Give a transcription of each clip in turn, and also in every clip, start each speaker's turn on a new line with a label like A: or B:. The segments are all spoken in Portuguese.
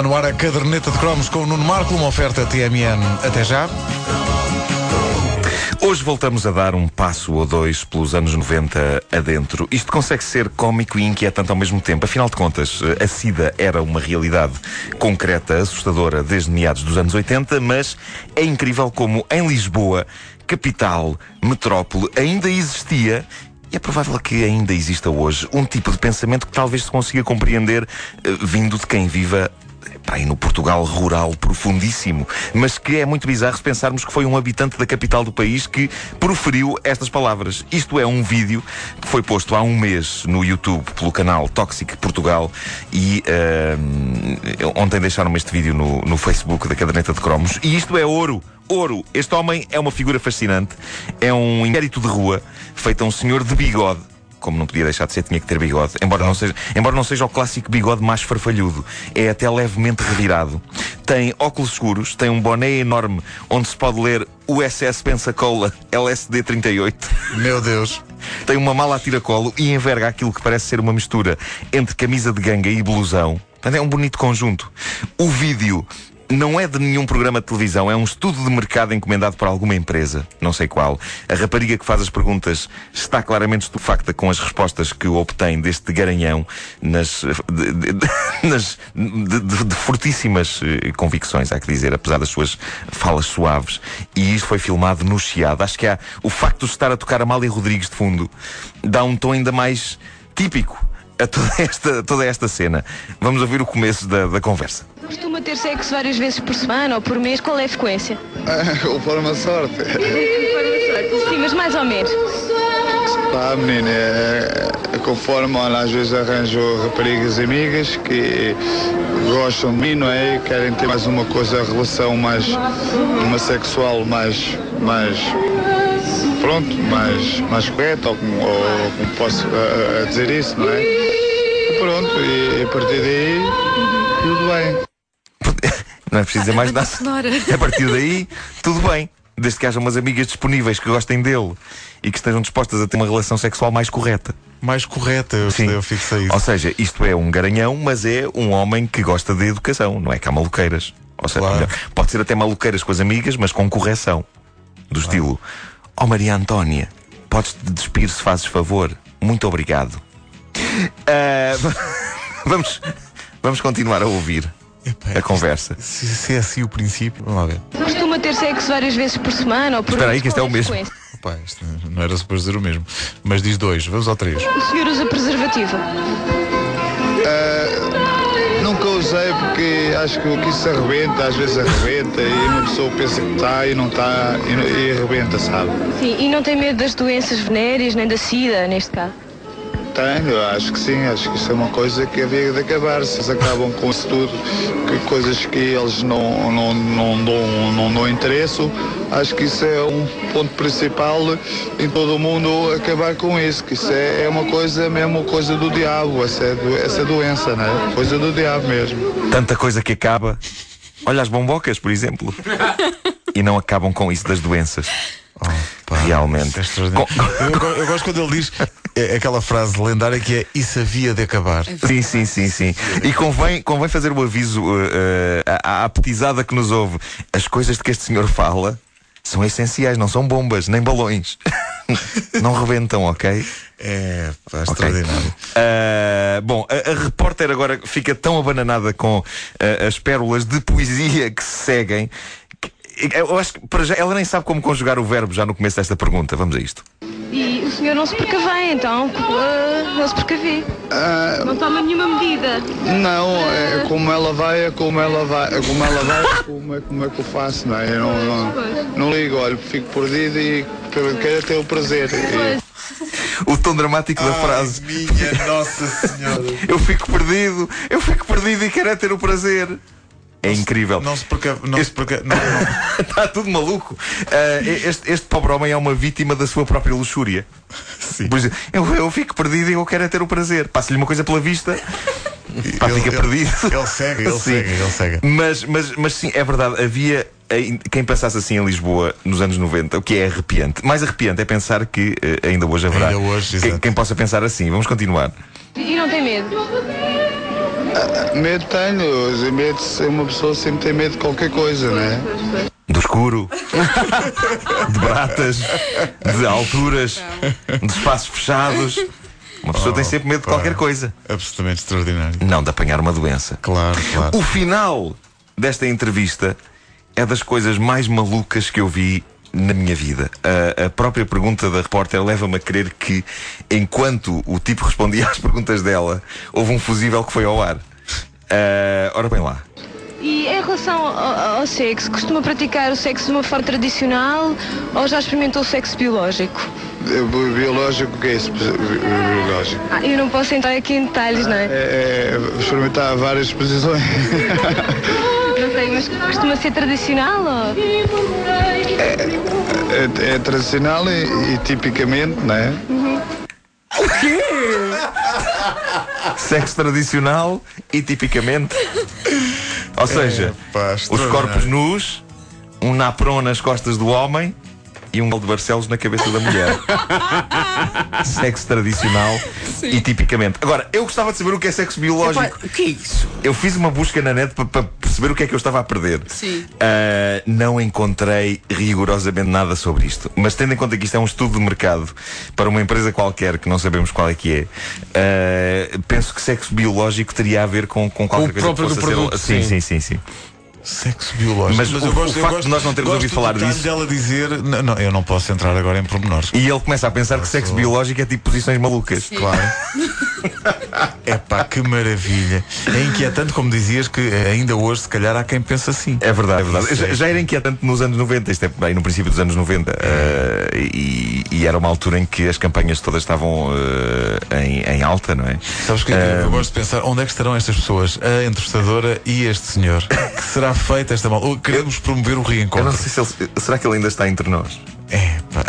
A: Está no ar a caderneta de cromos com o Nuno Marco, uma oferta TMN. Até já.
B: Hoje voltamos a dar um passo ou dois pelos anos 90 adentro. Isto consegue ser cómico e inquietante ao mesmo tempo. Afinal de contas, a SIDA era uma realidade concreta, assustadora, desde meados dos anos 80, mas é incrível como em Lisboa, capital, metrópole, ainda existia e é provável que ainda exista hoje um tipo de pensamento que talvez se consiga compreender uh, vindo de quem viva pá, no Portugal rural profundíssimo, mas que é muito bizarro se pensarmos que foi um habitante da capital do país que proferiu estas palavras. Isto é um vídeo que foi posto há um mês no YouTube pelo canal Toxic Portugal e uh, ontem deixaram-me este vídeo no, no Facebook da Caderneta de Cromos e isto é ouro. Ouro. Este homem é uma figura fascinante. É um inquérito de rua feito a um senhor de bigode como não podia deixar de ser, tinha que ter bigode. Embora não seja, embora não seja o clássico bigode mais farfalhudo. É até levemente revirado. Tem óculos escuros, tem um boné enorme onde se pode ler USS Pensacola LSD 38.
A: Meu Deus.
B: Tem uma mala a tiracolo e enverga aquilo que parece ser uma mistura entre camisa de ganga e blusão. Portanto, é um bonito conjunto. O vídeo não é de nenhum programa de televisão, é um estudo de mercado encomendado por alguma empresa, não sei qual. A rapariga que faz as perguntas está claramente estupefacta com as respostas que obtém deste garanhão nas, de, de, nas, de, de, fortíssimas eh, convicções, há que dizer, apesar das suas falas suaves. E isto foi filmado no Chiado. Acho que há o facto de estar a tocar Amália Rodrigues de fundo dá um tom ainda mais típico a toda esta, toda esta cena. Vamos ouvir o começo da, da conversa.
C: Costuma ter sexo várias vezes por semana ou por mês? Qual é a frequência?
D: conforme a sorte.
C: Sim, mas mais ou menos.
D: Pá, menina, é, é conforme, olha, às vezes arranjo raparigas amigas que gostam de mim, não é? E querem ter mais uma coisa, relação mais, uma sexual mais, mais pronto, mais, mais correta, ou como, ou como posso uh, dizer isso, não é? E pronto, e a partir daí, tudo bem.
B: Não é preciso dizer mais nada. A partir daí, tudo bem. Desde que haja umas amigas disponíveis que gostem dele e que estejam dispostas a ter uma relação sexual mais correta.
A: Mais correta, eu, Sim. eu fixei isso.
B: Ou seja, isto é um garanhão, mas é um homem que gosta de educação, não é que há maluqueiras. Ou seja, claro. pode ser até maluqueiras com as amigas, mas com correção. Do claro. estilo: oh, Maria Antónia, podes te despir se fazes favor? Muito obrigado. Uh, vamos, vamos continuar a ouvir. Epa, a conversa.
A: Se, se, é assim o princípio, vamos lá ver.
C: Costuma ter sexo várias vezes por semana ou por
B: Espera aí, que este é o mesmo.
A: Opa, isto não era suposto dizer o mesmo. Mas diz dois, vamos ao três.
C: O senhor usa preservativo?
D: Uh, nunca usei porque acho que o que isso arrebenta, às vezes arrebenta e uma pessoa pensa que está e não está e, e arrebenta, sabe?
C: Sim, e não tem medo das doenças venéreas nem da SIDA, neste caso?
D: Tenho, acho que sim, acho que isso é uma coisa que havia de acabar. Se eles acabam com isso tudo, que coisas que eles não, não, não, dão, não dão interesse, acho que isso é um ponto principal em todo o mundo acabar com isso, que isso é, é uma coisa mesmo coisa do diabo, essa, é do, essa doença, não é? Coisa do diabo mesmo.
B: Tanta coisa que acaba. Olha as bombocas, por exemplo. e não acabam com isso das doenças. Oh, Realmente. É
A: eu, eu, gosto quando ele diz é aquela frase lendária que é isso havia de acabar.
B: Sim, sim, sim, sim. E convém, convém fazer o aviso uh, à, à petizada que nos ouve. As coisas de que este senhor fala são essenciais, não são bombas, nem balões. não rebentam, ok?
A: É, pá, extraordinário.
B: Uh, bom, a, a, repórter agora fica tão abananada com uh, as pérolas de poesia que se seguem. Que, eu acho que para já ela nem sabe como conjugar o verbo já no começo desta pergunta. Vamos a isto.
C: E o senhor não se precavém, então? Uh, não se precavê? Uh, não toma nenhuma medida?
D: Não, é como ela vai, é como ela vai, é como ela vai, é como é, como é que eu faço, não é? Eu não, não, não ligo, olha, fico perdido e quero ter o prazer. E...
B: O tom dramático da frase.
A: Minha Nossa Senhora.
B: eu fico perdido, eu fico perdido e quero é ter o prazer. É
A: não
B: incrível.
A: Se, não se porque, não este... se porque, não, não.
B: Está tudo maluco. Uh, este, este pobre homem é uma vítima da sua própria luxúria. Sim. Por exemplo, eu, eu fico perdido e eu quero é ter o prazer. Passa-lhe uma coisa pela vista. Pá, ele, fica
A: ele,
B: perdido.
A: Ele segue, ele sim. segue, ele segue.
B: Mas, mas, mas sim, é verdade, havia quem pensasse assim em Lisboa nos anos 90, o que é arrepiante. Mais arrepiante é pensar que uh, ainda hoje haverá
A: ainda hoje,
B: quem, quem, possa pensar assim. Vamos continuar.
C: E não tem medo?
D: Medo tenho, medo, uma pessoa sempre tem medo de qualquer coisa, não é?
B: Do escuro, de bratas, de alturas, de espaços fechados. Uma pessoa tem sempre medo de qualquer coisa.
A: Absolutamente extraordinário.
B: Não de apanhar uma doença.
A: Claro, claro.
B: O final desta entrevista é das coisas mais malucas que eu vi na minha vida. A, a própria pergunta da repórter leva-me a crer que, enquanto o tipo respondia às perguntas dela, houve um fusível que foi ao ar. Uh, ora bem lá.
C: E em relação ao, ao, sexo, costuma praticar o sexo de uma forma tradicional ou já experimentou o sexo biológico?
D: Biológico, o que é isso? Biológico?
C: Ah, eu não posso entrar aqui em detalhes, não é?
D: É, é experimentar várias posições.
C: sei, mas costuma ser tradicional ou...
D: É, é, é tradicional e, e, tipicamente, não é?
C: Uhum.
B: O quê? Sexo tradicional e tipicamente. Ou seja,
A: é, pá,
B: os corpos nus, um napron nas costas do homem e um gol de Barcelos na cabeça da mulher. sexo tradicional Sim. e tipicamente. Agora, eu gostava de saber o que é sexo biológico. Epá,
E: o que é isso?
B: Eu fiz uma busca na net para pa perceber o que é que eu estava a perder.
E: Sim.
B: Uh, não encontrei rigorosamente nada sobre isto. Mas tendo em conta que isto é um estudo de mercado para uma empresa qualquer que não sabemos qual é que é, uh, penso que sexo biológico teria a ver com, com qualquer
E: com
B: coisa
E: que possa ser. Produto,
B: sim, sim, sim, sim.
A: Sexo biológico.
B: Mas, mas o, eu gosto, o facto gosto, de nós não termos ouvido falar disso.
A: dela dizer, não, não, eu não posso entrar agora em pormenores.
B: E ele começa a pensar que sexo biológico é tipo posições malucas.
A: Sim. Claro. é pá, que maravilha. É inquietante, como dizias, que ainda hoje, se calhar, há quem pense assim.
B: É verdade, é verdade. Já, já, era inquietante nos anos 90, isto é bem no princípio dos anos 90. Uh, e, e, era uma altura em que as campanhas todas estavam uh, em, em, alta, não é?
A: Sabes que uh, eu gosto de pensar onde é que estarão estas pessoas, a entrevistadora e este senhor. Que será feita esta mal? Queremos promover o reencontro.
B: Eu não sei se ele, será que ele ainda está entre nós?
A: É, pá,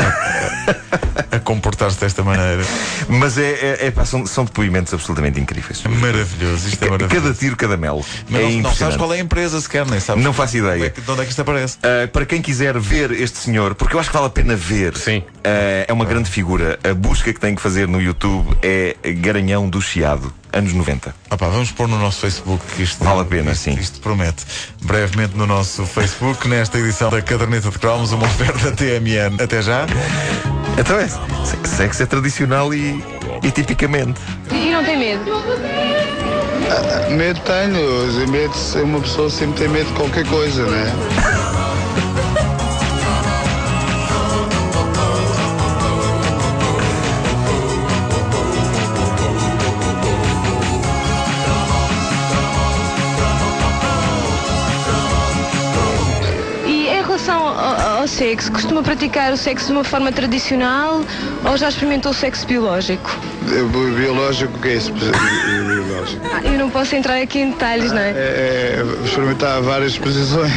A: a, comportar-se desta maneira.
B: Mas é, é, é pá, são, são depoimentos absolutamente incríveis.
A: Maravilhoso, isto é maravilhoso.
B: Cada tiro, cada melo.
A: Mas
B: é
A: não, não sabes qual é a empresa sequer, nem sabes.
B: Não faço ideia.
A: De onde é que isto aparece?
B: Uh, para quem quiser ver este senhor, porque eu acho que vale a pena ver.
E: Sim.
B: Uh, é uma grande figura. A busca que tem que fazer no YouTube é Garanhão do Chiado anos 90.
A: Opa, vamos pôr no nosso Facebook que isto
B: vale a pena,
A: isto,
B: sim.
A: Isto promete. Brevemente no nosso Facebook, nesta edição da Caderneta de Cromos, uma oferta TMN. Até já.
B: Então é, sexo é tradicional e, e tipicamente.
C: E não tem medo?
D: Ah, medo tenho. Medo, uma pessoa sempre tem medo de qualquer coisa, né?
C: ao sexo, costuma praticar o sexo de uma forma tradicional ou já experimentou o sexo biológico?
D: Biológico, o que é isso? Biológico.
C: Ah, eu não posso entrar aqui em detalhes, não é?
D: É, é experimentar várias posições.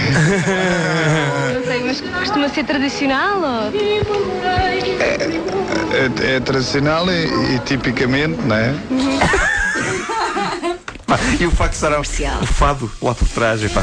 C: não sei, mas costuma ser tradicional ou...
D: É, é, é tradicional e, e, tipicamente, não é? Uhum.
B: e o facto de estar o fado lá por trás, pá.